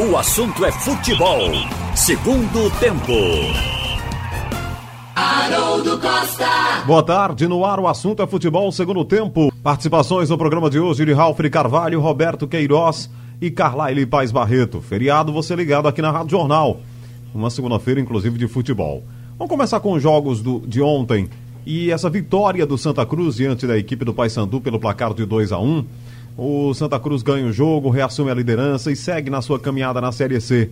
O assunto é futebol. Segundo tempo. Haroldo Costa. Boa tarde, no ar o assunto é futebol segundo tempo. Participações no programa de hoje de Ralf Carvalho, Roberto Queiroz e Carlaile Paz Barreto. Feriado, você ligado aqui na Rádio Jornal. Uma segunda-feira, inclusive, de futebol. Vamos começar com os jogos do, de ontem e essa vitória do Santa Cruz diante da equipe do Paysandu pelo placar de 2 a 1 O Santa Cruz ganha o jogo, reassume a liderança e segue na sua caminhada na Série C.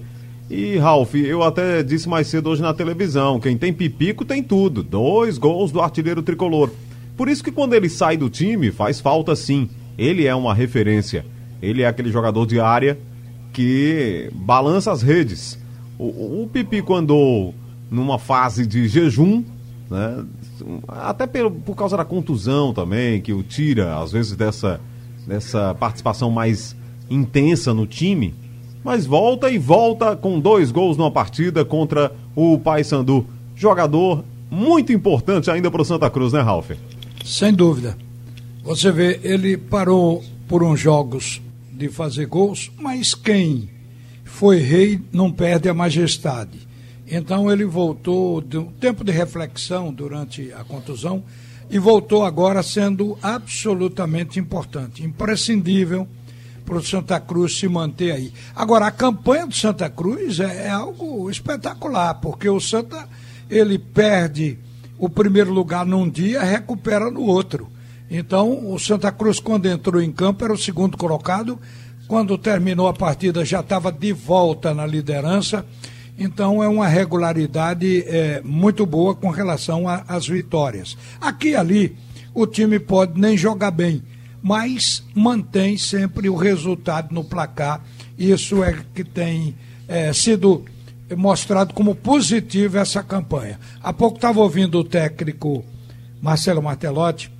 E, Ralf, eu até disse mais cedo hoje na televisão: quem tem pipico tem tudo. Dois gols do artilheiro tricolor. Por isso que quando ele sai do time, faz falta sim. Ele é uma referência. Ele é aquele jogador de área que balança as redes. O, o Pipico andou numa fase de jejum, né? até por, por causa da contusão também, que o tira, às vezes, dessa, dessa participação mais intensa no time mas volta e volta com dois gols numa partida contra o Paysandu. Jogador muito importante ainda para o Santa Cruz, né, Ralf? Sem dúvida. Você vê, ele parou por uns jogos de fazer gols, mas quem foi rei não perde a majestade. Então ele voltou de um tempo de reflexão durante a contusão e voltou agora sendo absolutamente importante, imprescindível para o Santa Cruz se manter aí. Agora, a campanha do Santa Cruz é, é, algo espetacular, porque o Santa ele perde o primeiro lugar num dia, recupera no outro. Então, o Santa Cruz, quando entrou em campo, era o segundo colocado. Quando terminou a partida, já estava de volta na liderança. Então, é uma regularidade é, muito boa com relação às vitórias. Aqui e ali, o time pode nem jogar bem, mas mantém sempre o resultado no placar. Isso é que tem é, sido mostrado como positivo essa campanha. Há pouco estava ouvindo o técnico Marcelo Martelotti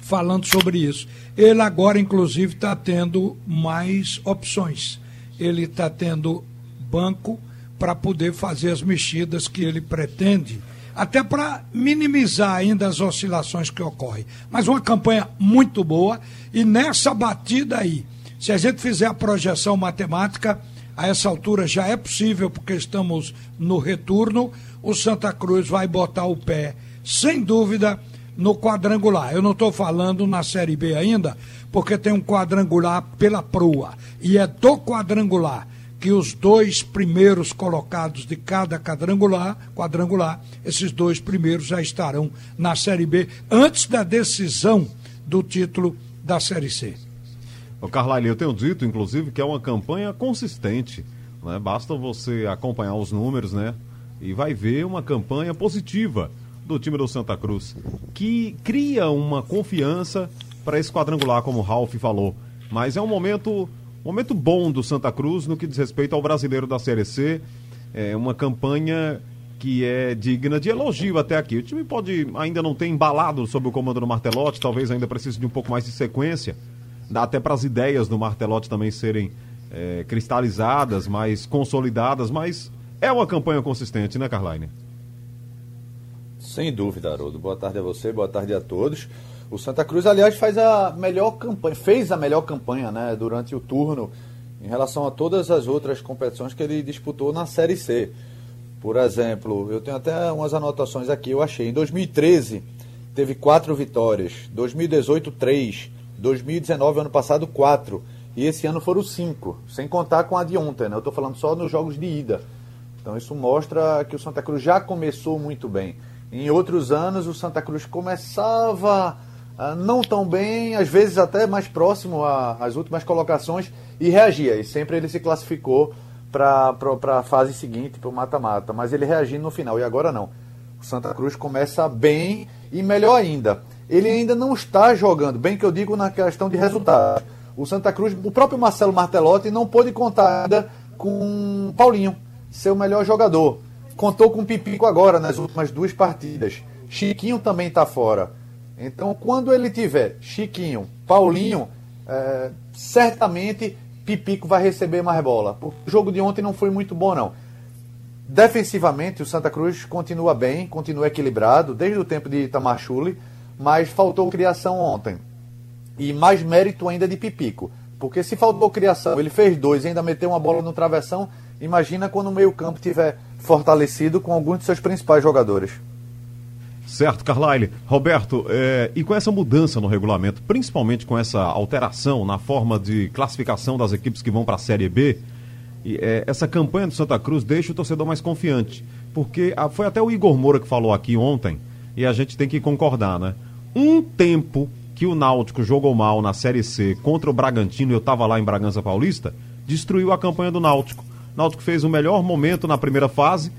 falando sobre isso. Ele agora, inclusive, está tendo mais opções. Ele está tendo banco para poder fazer as mexidas que ele pretende até para minimizar ainda as oscilações que ocorrem. Mas uma campanha muito boa e nessa batida aí, se a gente fizer a projeção matemática, a essa altura já é possível, porque estamos no retorno, o Santa Cruz vai botar o pé, sem dúvida, no quadrangular. Eu não estou falando na Série B ainda, porque tem um quadrangular pela proa. E é do quadrangular que os dois primeiros colocados de cada quadrangular, quadrangular, esses dois primeiros já estarão na Série B antes da decisão do título da Série C. O Carlyle, eu tenho dito, inclusive, que é uma campanha consistente. Né? Basta você acompanhar os números, né? E vai ver uma campanha positiva do time do Santa Cruz, que cria uma confiança para esse quadrangular, como o Ralf falou. Mas é um momento Momento bom do Santa Cruz no que diz respeito ao brasileiro da Série C. É uma campanha que é digna de elogio até aqui. O time pode ainda não ter embalado sob o comando do Martelotti, talvez ainda precise de um pouco mais de sequência. Dá até para as ideias do Martelotti também serem é, cristalizadas, mais consolidadas, mas é uma campanha consistente, né, Carline? Sem dúvida, Haroldo. Boa tarde a você, boa tarde a todos. O Santa Cruz, aliás, faz a melhor campanha, fez a melhor campanha, né, durante o turno em relação a todas as outras competições que ele disputou na Série C. Por exemplo, eu tenho até umas anotações aqui, eu achei. Em 2013 teve quatro vitórias, 2018 três, 2019 ano passado quatro e esse ano foram cinco, sem contar com a de ontem, né? Eu estou falando só nos jogos de ida. Então isso mostra que o Santa Cruz já começou muito bem. Em outros anos o Santa Cruz começava não tão bem, às vezes até mais próximo às últimas colocações e reagia. E sempre ele se classificou para a fase seguinte, para o mata-mata. Mas ele reagindo no final. E agora não. O Santa Cruz começa bem e melhor ainda. Ele ainda não está jogando, bem que eu digo na questão de resultado. O Santa Cruz, o próprio Marcelo Martelotti não pôde contar ainda com Paulinho, seu melhor jogador. Contou com o Pipico agora nas últimas duas partidas. Chiquinho também está fora. Então, quando ele tiver Chiquinho, Paulinho, é, certamente Pipico vai receber mais bola. O jogo de ontem não foi muito bom, não. Defensivamente, o Santa Cruz continua bem, continua equilibrado, desde o tempo de Itamar mas faltou criação ontem. E mais mérito ainda de Pipico. Porque se faltou criação, ele fez dois e ainda meteu uma bola no travessão. Imagina quando o meio-campo tiver fortalecido com alguns de seus principais jogadores. Certo, Carlyle. Roberto, é, e com essa mudança no regulamento, principalmente com essa alteração na forma de classificação das equipes que vão para a Série B, e, é, essa campanha do Santa Cruz deixa o torcedor mais confiante. Porque a, foi até o Igor Moura que falou aqui ontem, e a gente tem que concordar, né? Um tempo que o Náutico jogou mal na Série C contra o Bragantino, eu estava lá em Bragança Paulista, destruiu a campanha do Náutico. O Náutico fez o melhor momento na primeira fase,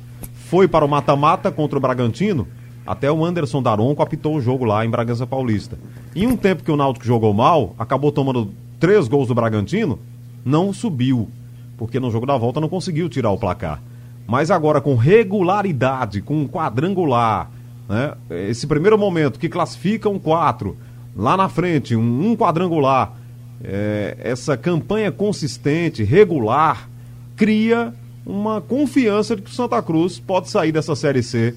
foi para o mata-mata contra o Bragantino, até o Anderson Daronco apitou o jogo lá em Bragança Paulista. Em um tempo que o Náutico jogou mal, acabou tomando três gols do Bragantino, não subiu, porque no jogo da volta não conseguiu tirar o placar. Mas agora com regularidade, com um quadrangular, né? esse primeiro momento que classifica um quatro, lá na frente, um, um quadrangular, é, essa campanha consistente, regular, cria uma confiança de que o Santa Cruz pode sair dessa Série C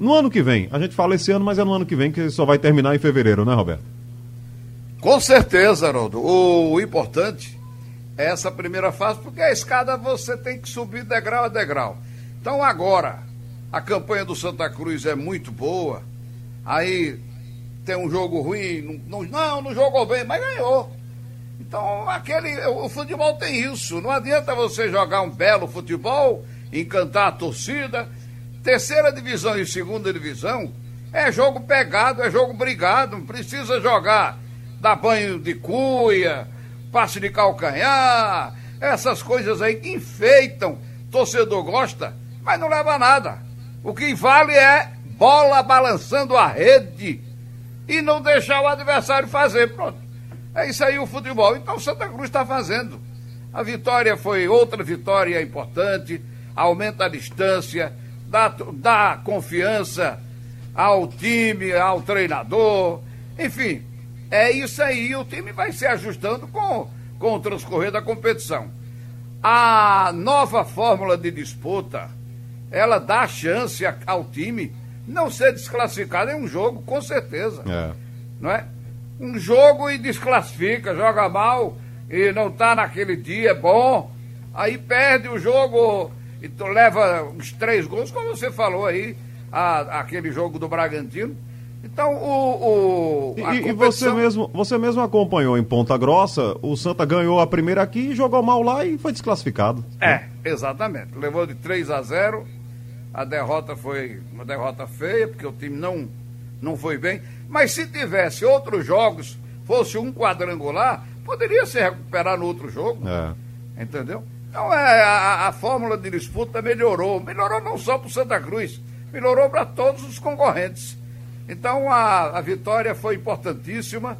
no ano que vem. A gente fala esse ano, mas é no ano que vem que só vai terminar em fevereiro, né, Roberto? Com certeza, Haroldo. O importante é essa primeira fase, porque a escada você tem que subir degrau a degrau. Então agora, a campanha do Santa Cruz é muito boa. Aí tem um jogo ruim, não, não, não jogou bem, mas ganhou. Então, aquele, o futebol tem isso. Não adianta você jogar um belo futebol, encantar a torcida. Terceira divisão e segunda divisão é jogo pegado, é jogo brigado. Não precisa jogar, dar banho de cuia, passe de calcanhar, essas coisas aí que enfeitam. Torcedor gosta, mas não leva a nada. O que vale é bola balançando a rede e não deixar o adversário fazer. Pronto. É isso aí o futebol. Então o Santa Cruz está fazendo. A vitória foi outra vitória importante, aumenta a distância, dá, dá confiança ao time, ao treinador. Enfim, é isso aí. O time vai se ajustando com, com o transcorrer da competição. A nova fórmula de disputa, ela dá chance ao time não ser desclassificado em um jogo, com certeza. É. Não é? Um jogo e desclassifica, joga mal e não está naquele dia bom, aí perde o jogo e tu leva uns três gols, como você falou aí, a, aquele jogo do Bragantino. Então, o. o e, competição... e, você, mesmo, você mesmo acompanhou em Ponta Grossa, o Santa ganhou a primeira aqui, jogou mal lá e foi desclassificado. É, exatamente. Levou de 3 a 0 a derrota foi uma derrota feia, porque o time não, não foi bem. Mas se tivesse outros jogos, fosse um quadrangular, poderia se recuperar no outro jogo. É. Entendeu? Então é, a, a, fórmula de disputa melhorou. Melhorou não só para o Santa Cruz, melhorou para todos os concorrentes. Então a, a vitória foi importantíssima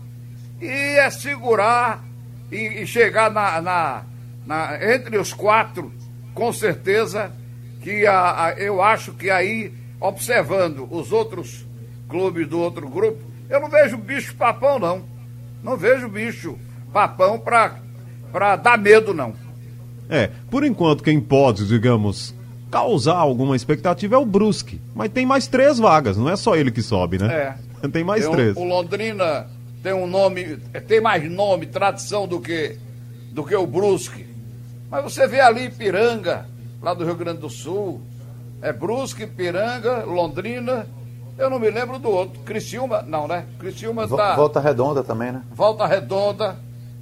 e é segurar e, e chegar na, na, na, entre os quatro, com certeza que a, a, eu acho que aí, observando os outros clubes do outro grupo, eu não vejo bicho papão, não. Não vejo bicho papão para dar medo, não. É, por enquanto, quem pode, digamos, causar alguma expectativa é o Brusque. Mas tem mais três vagas, não é só ele que sobe, né? É. Tem mais tem três. Um, o Londrina tem um nome, tem mais nome, tradição do que, do que o Brusque. Mas você vê ali Piranga, lá do Rio Grande do Sul. É Brusque, Piranga, Londrina. Eu não me lembro do outro. Criciúma, não, né? Criciúma tá. Volta Redonda também, né? Volta Redonda.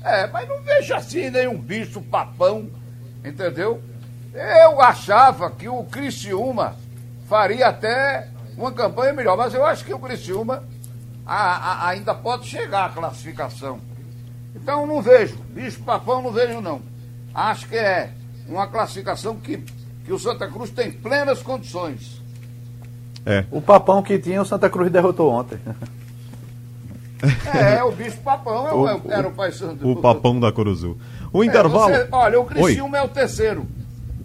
É, mas não vejo assim nenhum bicho papão, entendeu? Eu achava que o Criciúma faria até uma campanha melhor, mas eu acho que o Criciúma a, a, ainda pode chegar à classificação. Então não vejo, bicho papão não vejo não. Acho que é uma classificação que, que o Santa Cruz tem plenas condições. É. O papão que tinha o Santa Cruz derrotou ontem. É, o bicho papão é o, é, era o Pai Santo. O papão da Coruzu. O é, intervalo. Você, olha, o Criciúma Oi. é o terceiro,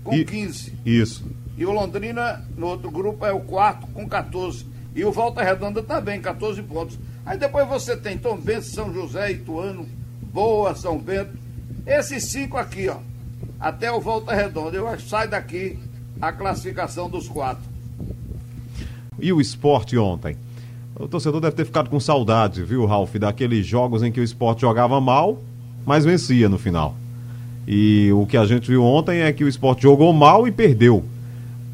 com e, 15. Isso. E o Londrina, no outro grupo, é o quarto, com 14. E o Volta Redonda também, 14 pontos. Aí depois você tem Tom Bento, São José, Ituano, Boa, São Bento. Esses cinco aqui, ó até o Volta Redonda. Eu acho que sai daqui a classificação dos quatro. E o esporte ontem? O torcedor deve ter ficado com saudade, viu, Ralf, daqueles jogos em que o esporte jogava mal mas vencia no final. E o que a gente viu ontem é que o esporte jogou mal e perdeu,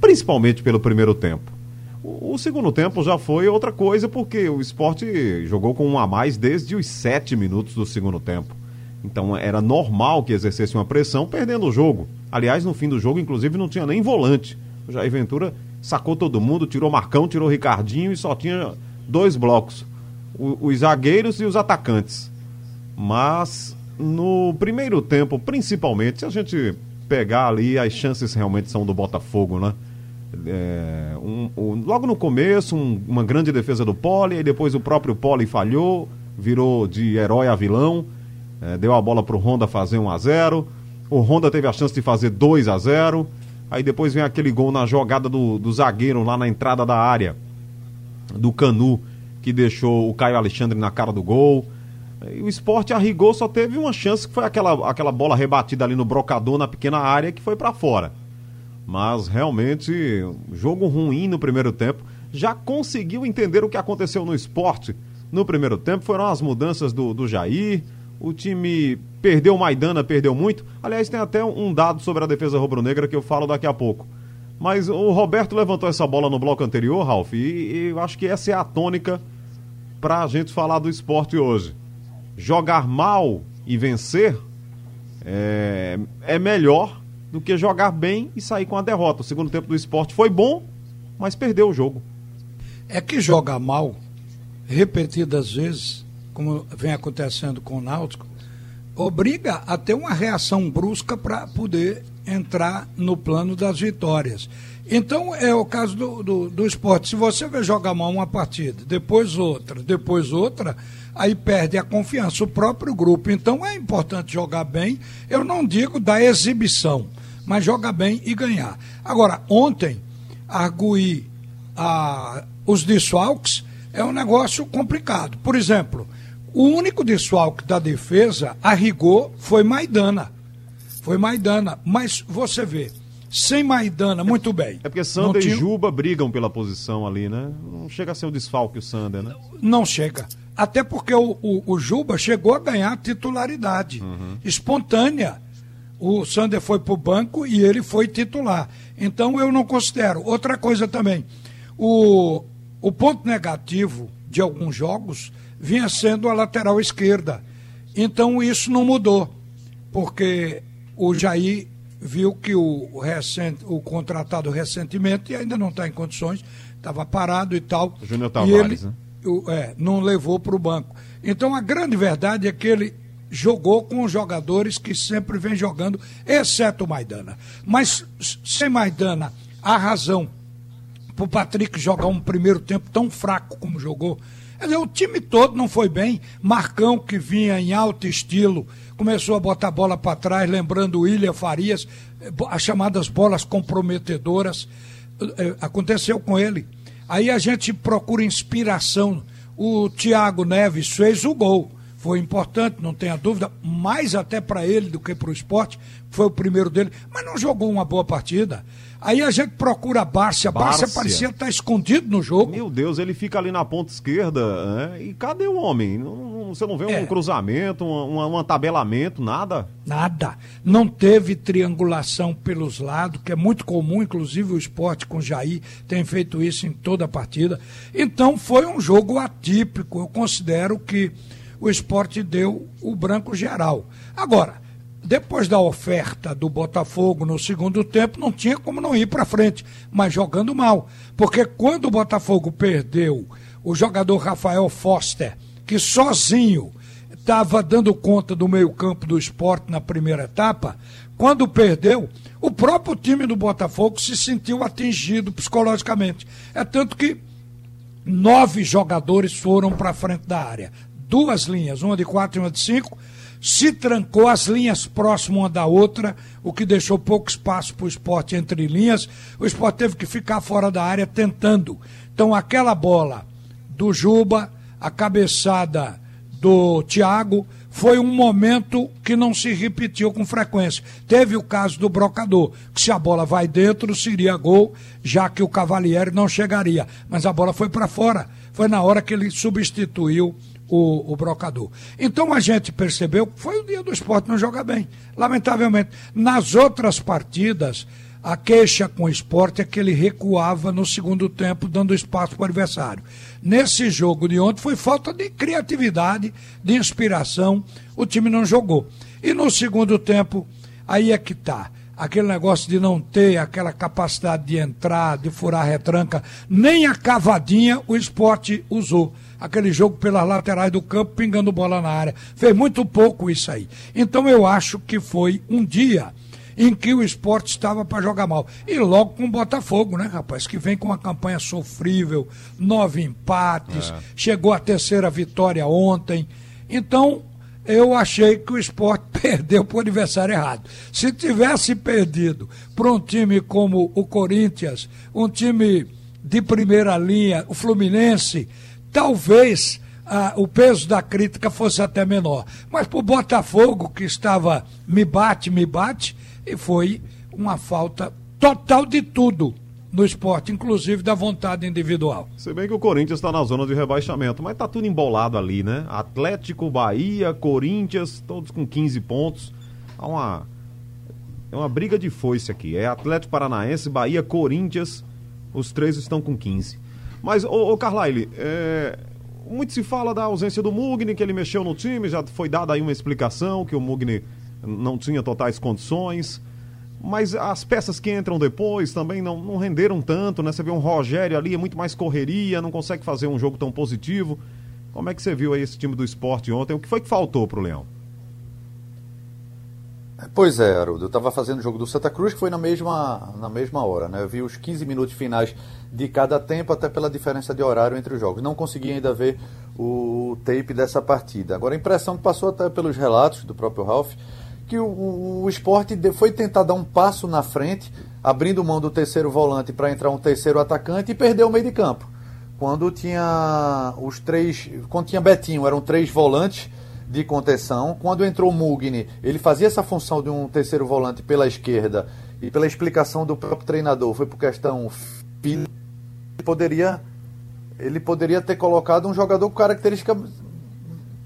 principalmente pelo primeiro tempo. O, o segundo tempo já foi outra coisa, porque o esporte jogou com um a mais desde os sete minutos do segundo tempo. Então era normal que exercesse uma pressão perdendo o jogo. Aliás, no fim do jogo, inclusive, não tinha nem volante. O Jair Ventura sacou todo mundo, tirou Marcão, tirou Ricardinho e só tinha dois blocos: o, os zagueiros e os atacantes. Mas no primeiro tempo, principalmente, se a gente pegar ali, as chances realmente são do Botafogo, né? É, um, um, logo no começo, um, uma grande defesa do Poli, e depois o próprio Poli falhou, virou de herói a vilão, é, deu a bola para o Honda fazer 1 a 0 O Honda teve a chance de fazer 2 a 0 Aí depois vem aquele gol na jogada do, do zagueiro lá na entrada da área, do Canu, que deixou o Caio Alexandre na cara do gol. O esporte arrigou, só teve uma chance, que foi aquela, aquela bola rebatida ali no brocador na pequena área, que foi para fora. Mas realmente, jogo ruim no primeiro tempo. Já conseguiu entender o que aconteceu no esporte no primeiro tempo? Foram as mudanças do, do Jair. O time perdeu Maidana, perdeu muito. Aliás, tem até um dado sobre a defesa rubro-negra que eu falo daqui a pouco. Mas o Roberto levantou essa bola no bloco anterior, Ralf, e, e eu acho que essa é a tônica para a gente falar do esporte hoje. Jogar mal e vencer é, é melhor do que jogar bem e sair com a derrota. O segundo tempo do esporte foi bom, mas perdeu o jogo. É que jogar mal, repetidas vezes, como vem acontecendo com o Náutico, obriga a ter uma reação brusca para poder entrar no plano das vitórias. Então é o caso do, do, do, esporte. Se você vai jogar mal uma partida, depois outra, depois outra, aí perde a confiança, o próprio grupo. Então é importante jogar bem. Eu não digo da exibição, mas joga bem e ganhar. Agora, ontem, arguir a, os desfalques é um negócio complicado. Por exemplo, o único desfalque da defesa, a rigor, foi Maidana. Foi Maidana. Mas você vê, sem Maidana, muito bem. É porque Sander tinha... e Juba brigam pela posição ali, né? Não chega a ser o desfalque o Sander, né? Não chega. Até porque o, o, o Juba chegou a ganhar titularidade uhum. espontânea o Sander foi para o banco e ele foi titular. Então eu não considero. Outra coisa também, o, o ponto negativo de alguns jogos vinha sendo a lateral esquerda. Então isso não mudou, porque o Jair viu que o, recente, o contratado recentemente ainda não está em condições, estava parado e tal. O Júnior Tavares, ele, né? O, é, não levou para o banco. Então a grande verdade é que ele jogou com os jogadores que sempre vem jogando, exceto o Maidana. Mas sem Maidana, a razão para o Patrick jogar um primeiro tempo tão fraco como jogou. Quer dizer, o time todo não foi bem. Marcão, que vinha em alto estilo, começou a botar a bola para trás, lembrando o William Farias, eh, as chamadas bolas comprometedoras. Eh, aconteceu com ele. Aí a gente procura inspiração. O Thiago Neves fez o gol foi importante, não tenha dúvida, mais até para ele do que para o esporte, foi o primeiro dele, mas não jogou uma boa partida. Aí a gente procura a Bárcia. Bárcia parecia estar escondido no jogo. Meu Deus, ele fica ali na ponta esquerda. Né? E cadê o homem? Não, você não vê é. um cruzamento, um, um, um tabelamento, nada? Nada. Não teve triangulação pelos lados, que é muito comum, inclusive o esporte com Jair tem feito isso em toda a partida. Então foi um jogo atípico. Eu considero que o esporte deu o branco geral. Agora, depois da oferta do Botafogo no segundo tempo, não tinha como não ir para frente, mas jogando mal. Porque quando o Botafogo perdeu o jogador Rafael Foster, que sozinho estava dando conta do meio-campo do esporte na primeira etapa, quando perdeu, o próprio time do Botafogo se sentiu atingido psicologicamente. É tanto que nove jogadores foram para frente da área duas linhas, uma de quatro e uma de cinco, se trancou as linhas próximas uma da outra, o que deixou pouco espaço para o esporte entre linhas. O esporte teve que ficar fora da área tentando. Então, aquela bola do Juba, a cabeçada do Thiago, foi um momento que não se repetiu com frequência. Teve o caso do Brocador, que se a bola vai dentro, seria gol, já que o Cavalieri não chegaria. Mas a bola foi para fora. Foi na hora que ele substituiu o, o brocador. Então a gente percebeu que foi o dia do esporte não jogar bem. Lamentavelmente. Nas outras partidas, a queixa com o esporte é que ele recuava no segundo tempo, dando espaço para o adversário. Nesse jogo de ontem foi falta de criatividade, de inspiração, o time não jogou. E no segundo tempo, aí é que está aquele negócio de não ter aquela capacidade de entrar, de furar a retranca, nem a cavadinha o esporte usou. Aquele jogo pelas laterais do campo, pingando bola na área. Fez muito pouco isso aí. Então eu acho que foi um dia em que o esporte estava para jogar mal. E logo com o Botafogo, né, rapaz? Que vem com uma campanha sofrível, nove empates, é. chegou a terceira vitória ontem. Então, eu achei que o esporte perdeu para o adversário errado. Se tivesse perdido para um time como o Corinthians, um time de primeira linha, o Fluminense, talvez ah, o peso da crítica fosse até menor. Mas para o Botafogo, que estava me bate, me bate, e foi uma falta total de tudo no esporte, inclusive da vontade individual. Se bem que o Corinthians está na zona de rebaixamento, mas tá tudo embolado ali, né? Atlético, Bahia, Corinthians, todos com 15 pontos. Há uma, é uma briga de foice aqui. É Atlético Paranaense, Bahia, Corinthians, os três estão com 15. Mas, ô, ô Carlyle, é, muito se fala da ausência do Mugni, que ele mexeu no time, já foi dada aí uma explicação que o Mugni não tinha totais condições mas as peças que entram depois também não, não renderam tanto, né? Você vê um Rogério ali, é muito mais correria, não consegue fazer um jogo tão positivo. Como é que você viu aí esse time do esporte ontem? O que foi que faltou pro Leão? Pois é, Haroldo. Eu estava fazendo o jogo do Santa Cruz, que foi na mesma, na mesma hora, né? Eu vi os 15 minutos finais de cada tempo, até pela diferença de horário entre os jogos. Não consegui ainda ver o tape dessa partida. Agora, a impressão que passou até pelos relatos do próprio Ralph que o, o esporte foi tentar dar um passo na frente, abrindo mão do terceiro volante para entrar um terceiro atacante e perdeu o meio de campo. Quando tinha os três. Quando tinha Betinho, eram três volantes de contenção. Quando entrou Mugni, ele fazia essa função de um terceiro volante pela esquerda. E pela explicação do próprio treinador, foi por questão ele poderia ele poderia ter colocado um jogador com característica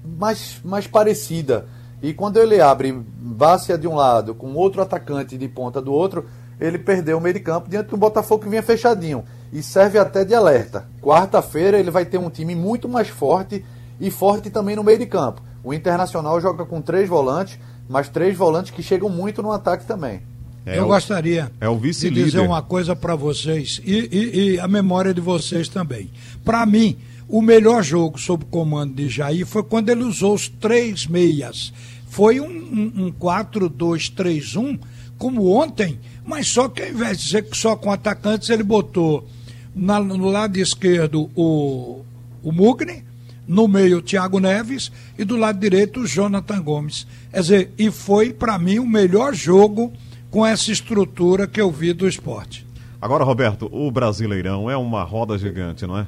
mais, mais parecida e quando ele abre Bácia de um lado, com outro atacante de ponta do outro, ele perdeu o meio de campo diante do Botafogo que vinha fechadinho. E serve até de alerta. Quarta-feira ele vai ter um time muito mais forte e forte também no meio de campo. O Internacional joga com três volantes, mas três volantes que chegam muito no ataque também. É Eu o, gostaria é o de dizer uma coisa para vocês e, e, e a memória de vocês também. Para mim, o melhor jogo sob comando de Jair foi quando ele usou os três meias. Foi um, um, um 4-2-3-1, como ontem, mas só que ao invés de ser só com atacantes, ele botou na, no lado esquerdo o, o Mugni, no meio o Thiago Neves e do lado direito o Jonathan Gomes. Quer dizer, e foi para mim o melhor jogo com essa estrutura que eu vi do esporte. Agora, Roberto, o Brasileirão é uma roda gigante, não é?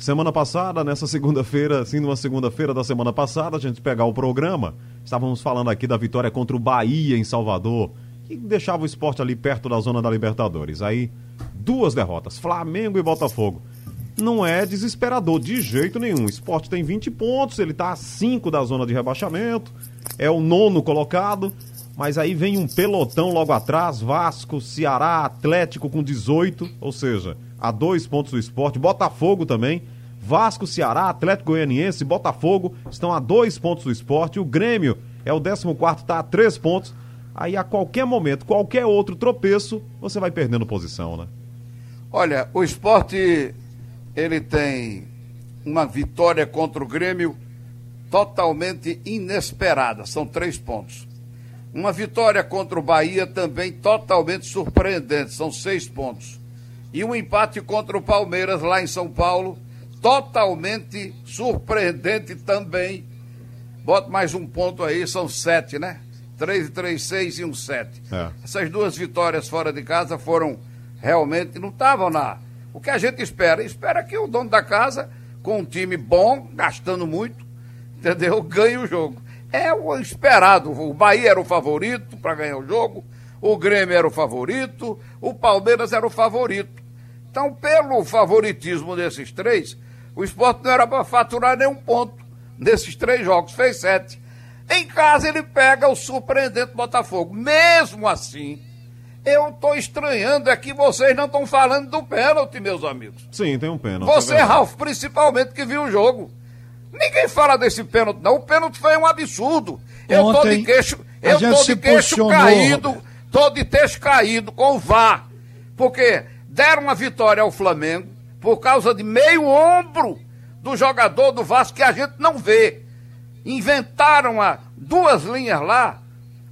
Semana passada, nessa segunda-feira, sim, numa segunda-feira da semana passada, a gente pegar o programa, estávamos falando aqui da vitória contra o Bahia em Salvador, que deixava o esporte ali perto da zona da Libertadores. Aí, duas derrotas, Flamengo e Botafogo. Não é desesperador de jeito nenhum. O esporte tem 20 pontos, ele está a 5 da zona de rebaixamento, é o nono colocado, mas aí vem um pelotão logo atrás, Vasco, Ceará, Atlético com 18, ou seja, a dois pontos do esporte, Botafogo também. Vasco, Ceará, Atlético Goianiense, Botafogo estão a dois pontos do esporte. O Grêmio é o 14, está a três pontos. Aí a qualquer momento, qualquer outro tropeço, você vai perdendo posição, né? Olha, o esporte ele tem uma vitória contra o Grêmio totalmente inesperada, são três pontos. Uma vitória contra o Bahia também totalmente surpreendente, são seis pontos e um empate contra o Palmeiras lá em São Paulo, totalmente surpreendente também. Bota mais um ponto aí, são sete, né? Três, três, seis e um sete. É. Essas duas vitórias fora de casa foram realmente, não estavam na. O que a gente espera? Espera que o dono da casa, com um time bom, gastando muito, entendeu? Ganhe o jogo. É o esperado. O Bahia era o favorito para ganhar o jogo, o Grêmio era o favorito, o Palmeiras era o favorito. Então, pelo favoritismo desses três, o esporte não era para faturar nenhum ponto nesses três jogos, fez sete. Em casa ele pega o surpreendente Botafogo. Mesmo assim, eu estou estranhando é que vocês não estão falando do pênalti, meus amigos. Sim, tem um pênalti. Você, é Ralf, principalmente que viu o jogo. Ninguém fala desse pênalti, não. O pênalti foi um absurdo. Eu Ontem, tô de queixo, eu tô de queixo caído, tô de queixo caído com o VAR. Porque deram uma vitória ao Flamengo por causa de meio ombro do jogador do Vasco que a gente não vê. Inventaram a, duas linhas lá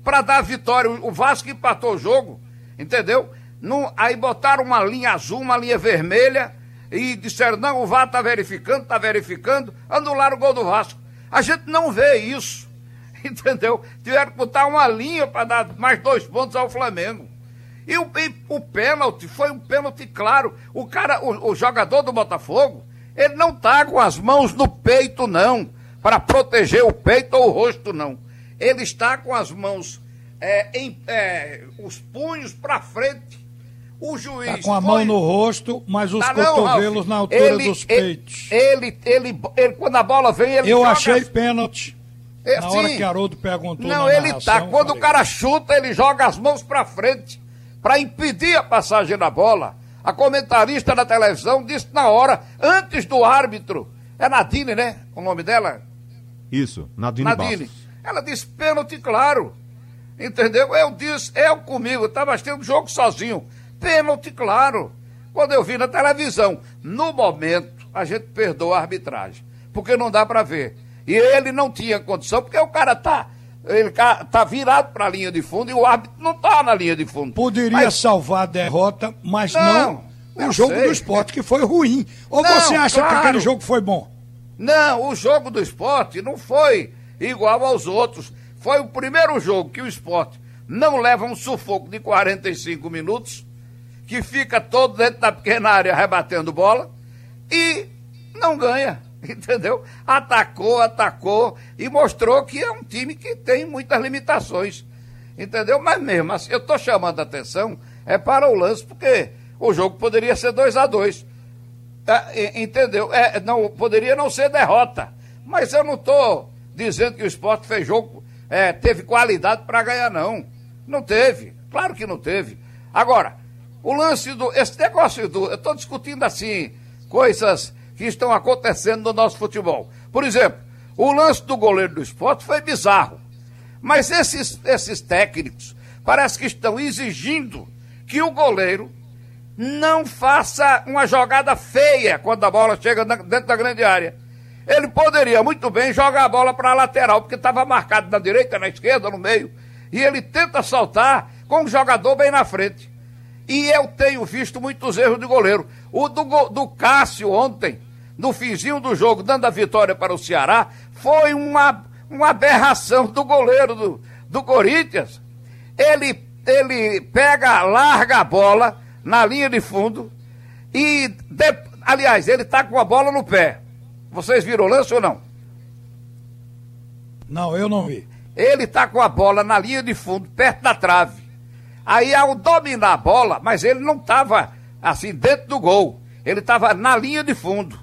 para dar vitória. O Vasco empatou o jogo, entendeu? No, aí botaram uma linha azul, uma linha vermelha e disseram: não, o VAR está verificando, está verificando, anularam o gol do Vasco. A gente não vê isso, entendeu? Tiveram que botar uma linha para dar mais dois pontos ao Flamengo. E o, e o pênalti foi um pênalti claro. O cara, o, o jogador do Botafogo, ele não tá com as mãos no peito, não, para proteger o peito ou o rosto, não. Ele está com as mãos, é, em, é, os punhos para frente o juiz. Está com a mão no rosto, mas os tá cotovelos não, na altura ele, dos peitos. Ele, ele, ele, quando a bola vem, ele Eu achei pênalti. É, na hora que Haroldo perguntou. Não, ele tá. Quando falei. o cara chuta, ele joga as mãos para frente para impedir a passagem da bola. A comentarista da televisão disse na hora, antes do árbitro. É Nadine, né? O nome dela? Isso, Nadine. Nadine. Bastos. Ela disse pênalti, claro. Entendeu? Eu disse, eu comigo, estava assistindo o jogo sozinho. Pênalti, claro. Quando eu vi na televisão, no momento, a gente perdoa a arbitragem, porque não dá para ver. E ele não tinha condição, porque o cara tá ele tá virado para a linha de fundo e o árbitro não tá na linha de fundo. Poderia mas... salvar a derrota, mas não, não o jogo sei. do esporte que foi ruim. Ou não, você acha claro. que aquele jogo foi bom? Não, o jogo do esporte não foi igual aos outros. Foi o primeiro jogo que o esporte não leva um sufoco de 45 minutos que fica todo dentro da pequena área rebatendo bola e não ganha, entendeu? Atacou, atacou e mostrou que é um time que tem muitas limitações, entendeu? Mas mesmo assim, eu estou chamando a atenção é para o lance, porque o jogo poderia ser 2 a 2 é, entendeu? É, não, poderia não ser derrota, mas eu não estou dizendo que o esporte fez jogo, é, teve qualidade para ganhar, não. Não teve, claro que não teve. Agora, o lance do. Esse negócio do. Eu estou discutindo assim, coisas que estão acontecendo no nosso futebol. Por exemplo, o lance do goleiro do esporte foi bizarro. Mas esses, esses técnicos parece que estão exigindo que o goleiro não faça uma jogada feia quando a bola chega dentro da grande área. Ele poderia muito bem jogar a bola para a lateral, porque estava marcado na direita, na esquerda, no meio. E ele tenta saltar com o jogador bem na frente. E eu tenho visto muitos erros de goleiro. O do, do Cássio ontem, no finzinho do jogo, dando a vitória para o Ceará, foi uma, uma aberração do goleiro do, do Corinthians. Ele, ele pega, larga a bola na linha de fundo e, de, aliás, ele está com a bola no pé. Vocês viram o lance ou não? Não, eu não vi. Ele está com a bola na linha de fundo, perto da trave. Aí, ao dominar a bola, mas ele não estava assim dentro do gol, ele estava na linha de fundo,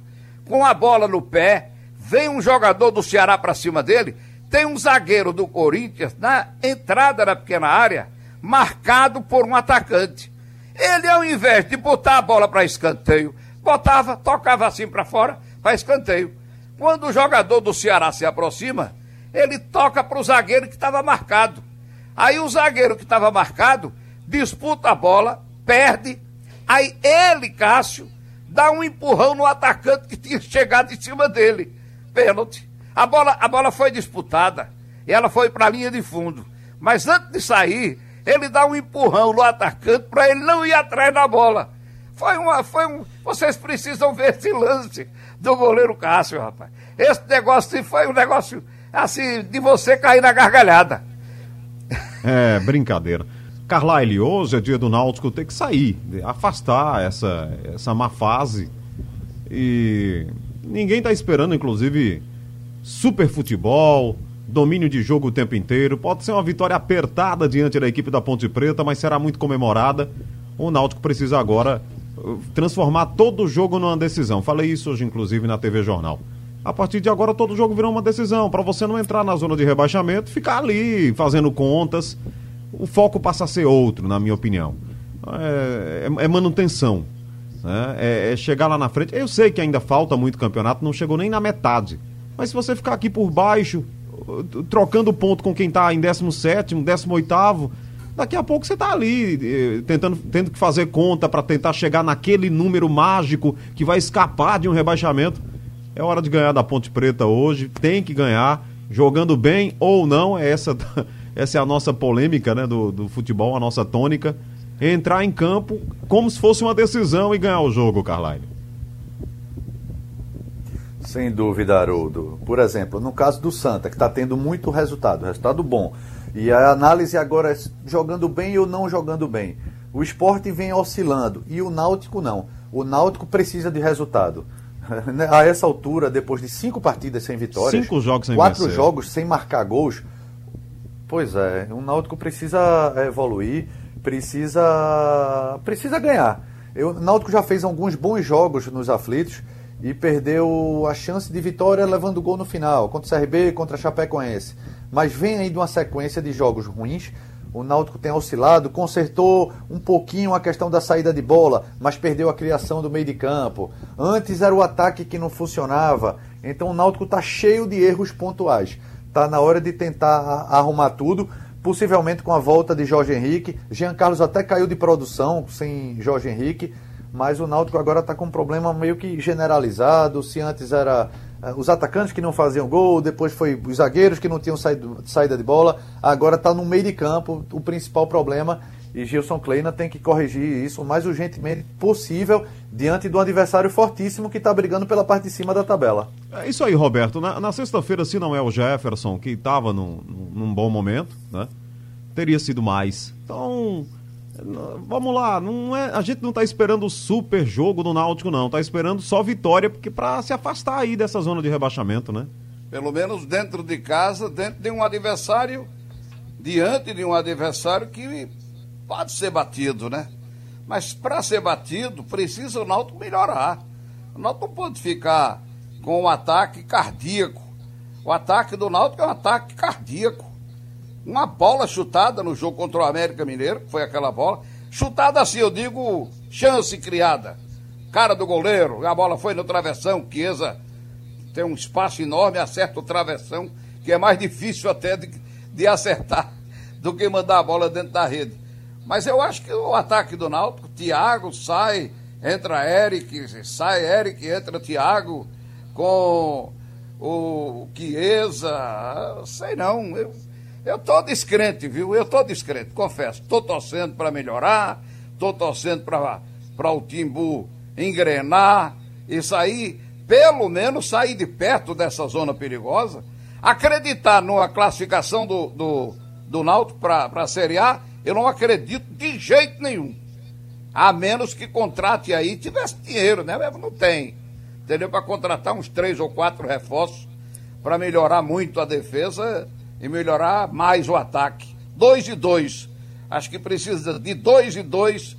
com a bola no pé. Vem um jogador do Ceará para cima dele, tem um zagueiro do Corinthians na entrada da pequena área, marcado por um atacante. Ele, ao invés de botar a bola para escanteio, botava, tocava assim para fora, para escanteio. Quando o jogador do Ceará se aproxima, ele toca para o zagueiro que estava marcado. Aí o zagueiro que estava marcado disputa a bola, perde. Aí ele, Cássio, dá um empurrão no atacante que tinha chegado em cima dele. Pênalti. A bola, a bola foi disputada e ela foi para a linha de fundo. Mas antes de sair, ele dá um empurrão no atacante para ele não ir atrás da bola. Foi uma, foi um. Vocês precisam ver esse lance do goleiro Cássio, rapaz. Esse negócio foi um negócio assim de você cair na gargalhada. É, brincadeira. Carlyle, hoje é dia do Náutico ter que sair, afastar essa, essa má fase. E ninguém está esperando, inclusive, super futebol, domínio de jogo o tempo inteiro. Pode ser uma vitória apertada diante da equipe da Ponte Preta, mas será muito comemorada. O Náutico precisa agora uh, transformar todo o jogo numa decisão. Falei isso hoje, inclusive, na TV Jornal. A partir de agora todo jogo virou uma decisão para você não entrar na zona de rebaixamento, ficar ali fazendo contas. O foco passa a ser outro, na minha opinião. É, é, é manutenção. Né? É, é chegar lá na frente. Eu sei que ainda falta muito campeonato, não chegou nem na metade. Mas se você ficar aqui por baixo, trocando ponto com quem está em 17, 18, daqui a pouco você está ali eh, tentando, tendo que fazer conta para tentar chegar naquele número mágico que vai escapar de um rebaixamento. É hora de ganhar da Ponte Preta hoje, tem que ganhar, jogando bem ou não, é essa, essa é a nossa polêmica né, do, do futebol, a nossa tônica. Entrar em campo como se fosse uma decisão e ganhar o jogo, Carline. Sem dúvida, Haroldo. Por exemplo, no caso do Santa, que está tendo muito resultado, resultado bom. E a análise agora é jogando bem ou não jogando bem. O esporte vem oscilando e o Náutico não. O Náutico precisa de resultado. A essa altura, depois de cinco partidas sem vitórias, cinco jogos sem quatro vencer. jogos sem marcar gols, pois é, o Náutico precisa evoluir, precisa precisa ganhar. Eu, o Náutico já fez alguns bons jogos nos aflitos e perdeu a chance de vitória levando gol no final, contra o CRB, contra a Chapecoense. Mas vem aí de uma sequência de jogos ruins. O Náutico tem oscilado, consertou um pouquinho a questão da saída de bola, mas perdeu a criação do meio de campo. Antes era o ataque que não funcionava. Então o Náutico está cheio de erros pontuais. Está na hora de tentar arrumar tudo, possivelmente com a volta de Jorge Henrique. Jean Carlos até caiu de produção sem Jorge Henrique mas o Náutico agora está com um problema meio que generalizado. Se antes era uh, os atacantes que não faziam gol, depois foi os zagueiros que não tinham saído, saída de bola, agora está no meio de campo o principal problema. E Gilson Kleina tem que corrigir isso o mais urgentemente possível diante do adversário fortíssimo que está brigando pela parte de cima da tabela. É isso aí, Roberto. Na, na sexta-feira, se não é o Jefferson, que estava num, num bom momento, né? Teria sido mais. Então, Vamos lá, não é, a gente não está esperando o super jogo do Náutico, não. Está esperando só vitória porque para se afastar aí dessa zona de rebaixamento, né? Pelo menos dentro de casa, dentro de um adversário, diante de um adversário que pode ser batido, né? Mas para ser batido, precisa o Náutico melhorar. O Náutico não pode ficar com um ataque cardíaco. O ataque do Náutico é um ataque cardíaco uma bola chutada no jogo contra o América Mineiro, foi aquela bola. Chutada assim, eu digo, chance criada. Cara do goleiro, a bola foi no travessão, Chiesa tem um espaço enorme, acerta o travessão, que é mais difícil até de, de acertar do que mandar a bola dentro da rede. Mas eu acho que o ataque do Náutico, Thiago sai, entra Eric, sai Eric, entra Thiago com o Chiesa, sei não, eu eu tô descrente, viu? Eu tô descrente, confesso. Tô torcendo para melhorar, tô torcendo para o Timbu engrenar e sair, pelo menos sair de perto dessa zona perigosa. Acreditar numa classificação do, do, do Náutico para a Série A, eu não acredito de jeito nenhum. A menos que contrate aí, tivesse dinheiro, né? Não tem. Entendeu? Para contratar uns três ou quatro reforços para melhorar muito a defesa e melhorar mais o ataque. Dois e dois. Acho que precisa de dois e dois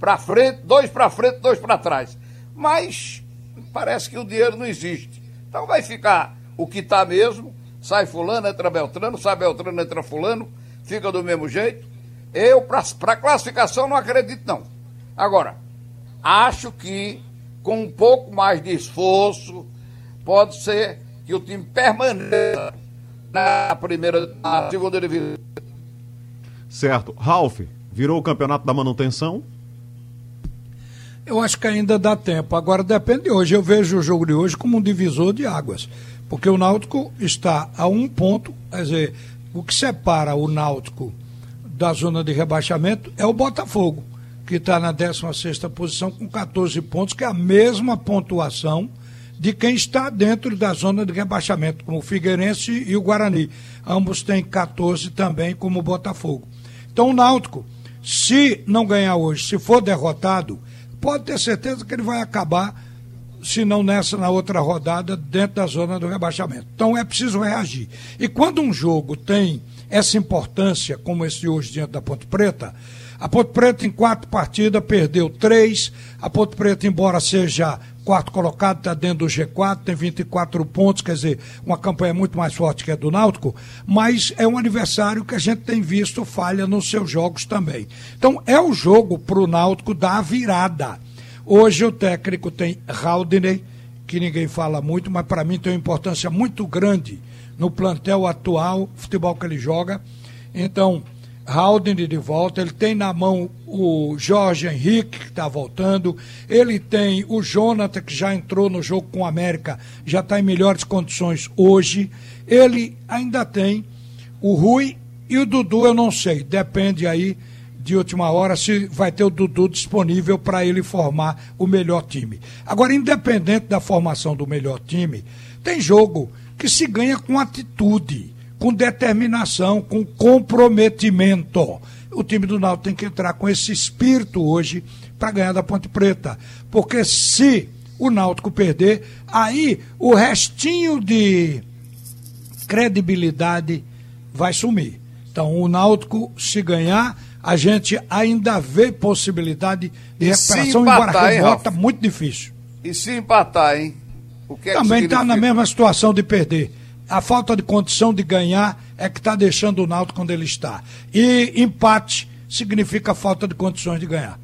para frente, dois para frente, dois para trás. Mas parece que o dinheiro não existe. Então vai ficar o que está mesmo. Sai fulano, entra Beltrano, sai Beltrano, entra fulano, fica do mesmo jeito. Eu, para classificação, não acredito não. Agora, acho que com um pouco mais de esforço, pode ser que o time permaneça na primeira, na segunda divisão. Certo. Ralf, virou o campeonato da manutenção? Eu acho que ainda dá tempo. Agora depende de hoje. Eu vejo o jogo de hoje como um divisor de águas. Porque o Náutico está a um ponto, quer dizer, o que separa o Náutico da zona de rebaixamento é o Botafogo, que está na 16 posição com 14 pontos, que é a mesma pontuação de quem está dentro da zona de rebaixamento, como o Figueirense e o Guarani. Ambos têm 14 também, como o Botafogo. Então o Náutico, se não ganhar hoje, se for derrotado, pode ter certeza que ele vai acabar, se não nessa, na outra rodada, dentro da zona do rebaixamento. Então é preciso reagir. E quando um jogo tem essa importância, como esse hoje diante da Ponte Preta, a Ponte Preta, em quatro partidas, perdeu três. A Ponte Preta, embora seja quarto colocado, está dentro do G4, tem 24 pontos, quer dizer, uma campanha muito mais forte que a do Náutico, mas é um aniversário que a gente tem visto falha nos seus jogos também. Então é o jogo para o Náutico dar a virada. Hoje o técnico tem Haldney, que ninguém fala muito, mas para mim tem uma importância muito grande no plantel atual, futebol que ele joga. Então, Halden de volta, ele tem na mão o Jorge Henrique, que está voltando, ele tem o Jonathan, que já entrou no jogo com o América, já está em melhores condições hoje, ele ainda tem o Rui e o Dudu, eu não sei, depende aí de última hora se vai ter o Dudu disponível para ele formar o melhor time. Agora, independente da formação do melhor time, tem jogo que se ganha com atitude com determinação, com comprometimento. O time do Náutico tem que entrar com esse espírito hoje para ganhar da Ponte Preta. Porque se o Náutico perder, aí o restinho de credibilidade vai sumir. Então, o Náutico, se ganhar, a gente ainda vê possibilidade de recuperação, empatar, embora remota, hein, muito difícil. E se empatar, hein? O que é Também está na mesma situação de perder a falta de condição de ganhar é que está deixando o Náutico onde ele está. E empate significa falta de condições de ganhar.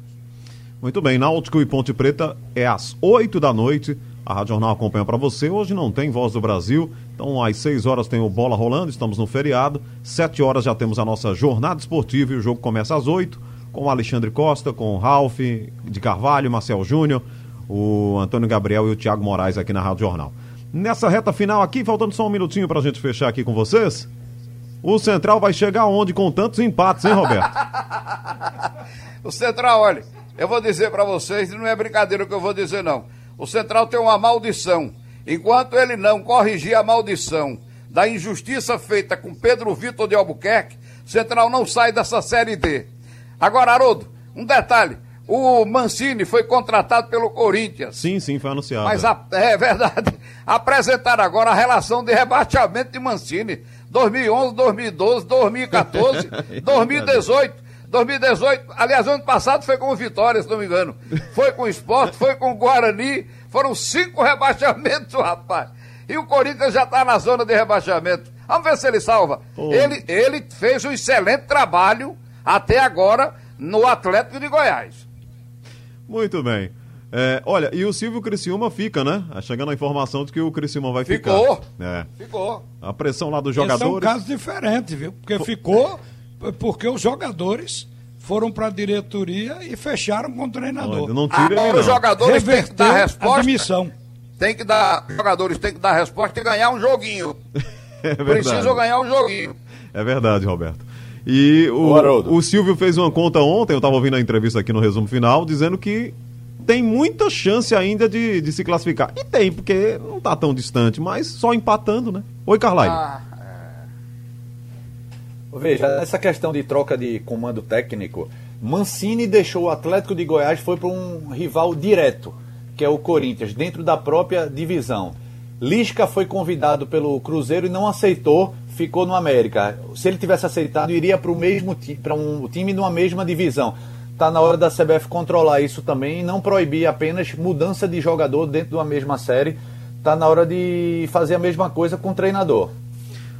Muito bem, Náutico e Ponte Preta é às 8 da noite. A Rádio Jornal acompanha para você. Hoje não tem Voz do Brasil, então às 6 horas tem o Bola Rolando, estamos no feriado. 7 horas já temos a nossa jornada esportiva e o jogo começa às 8 com o Alexandre Costa, com o Ralf de Carvalho, Marcel Júnior, o Antônio Gabriel e o Thiago Moraes aqui na Rádio Jornal. Nessa reta final aqui, faltando só um minutinho pra gente fechar aqui com vocês. O Central vai chegar onde com tantos empates, hein, Roberto? o Central, olha, eu vou dizer para vocês, não é brincadeira o que eu vou dizer, não. O Central tem uma maldição. Enquanto ele não corrigir a maldição da injustiça feita com Pedro Vitor de Albuquerque, Central não sai dessa Série D. Agora, Haroldo, um detalhe. O Mancini foi contratado pelo Corinthians. Sim, sim, foi anunciado. Mas a, é verdade. Apresentaram agora a relação de rebaixamento de Mancini. 2011, 2012, 2014, 2018. 2018, aliás, ano passado foi com o Vitória, se não me engano. Foi com o Esporte, foi com o Guarani. Foram cinco rebaixamentos, rapaz. E o Corinthians já está na zona de rebaixamento. Vamos ver se ele salva. Ele, ele fez um excelente trabalho até agora no Atlético de Goiás. Muito bem. É, olha, e o Silvio Criciúma fica, né? Chegando a informação de que o Criciúma vai ficou, ficar. É. Ficou. A pressão lá dos jogadores. Esse é um caso diferente, viu? Porque ficou porque os jogadores foram para a diretoria e fecharam com o treinador. Não, não tira ah, Os jogadores têm que dar resposta. Admissão. Tem que dar, os jogadores têm que dar resposta e ganhar um joguinho. é Precisam ganhar um joguinho. É verdade, Roberto. E o, o Silvio fez uma conta ontem, eu estava ouvindo a entrevista aqui no resumo final, dizendo que tem muita chance ainda de, de se classificar. E tem, porque não está tão distante, mas só empatando, né? Oi, Carlyle. Ah, é... Veja, essa questão de troca de comando técnico, Mancini deixou o Atlético de Goiás foi para um rival direto, que é o Corinthians, dentro da própria divisão. Lisca foi convidado pelo Cruzeiro e não aceitou ficou no América. Se ele tivesse aceitado, iria para o mesmo para um time numa mesma divisão. Está na hora da CBF controlar isso também e não proibir apenas mudança de jogador dentro de uma mesma série. Está na hora de fazer a mesma coisa com o treinador.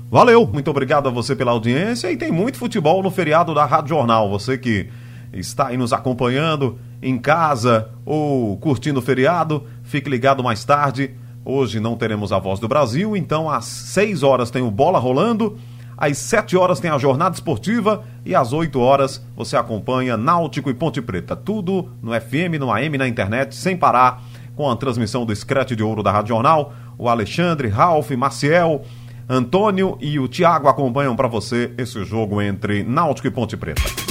Valeu, muito obrigado a você pela audiência e tem muito futebol no feriado da Rádio Jornal. Você que está aí nos acompanhando em casa ou curtindo o feriado, fique ligado mais tarde Hoje não teremos a voz do Brasil, então às 6 horas tem o Bola Rolando, às 7 horas tem a Jornada Esportiva e às 8 horas você acompanha Náutico e Ponte Preta. Tudo no FM, no AM, na internet, sem parar, com a transmissão do Screte de Ouro da Rádio Jornal. O Alexandre, Ralph, Maciel, Antônio e o Tiago acompanham para você esse jogo entre Náutico e Ponte Preta.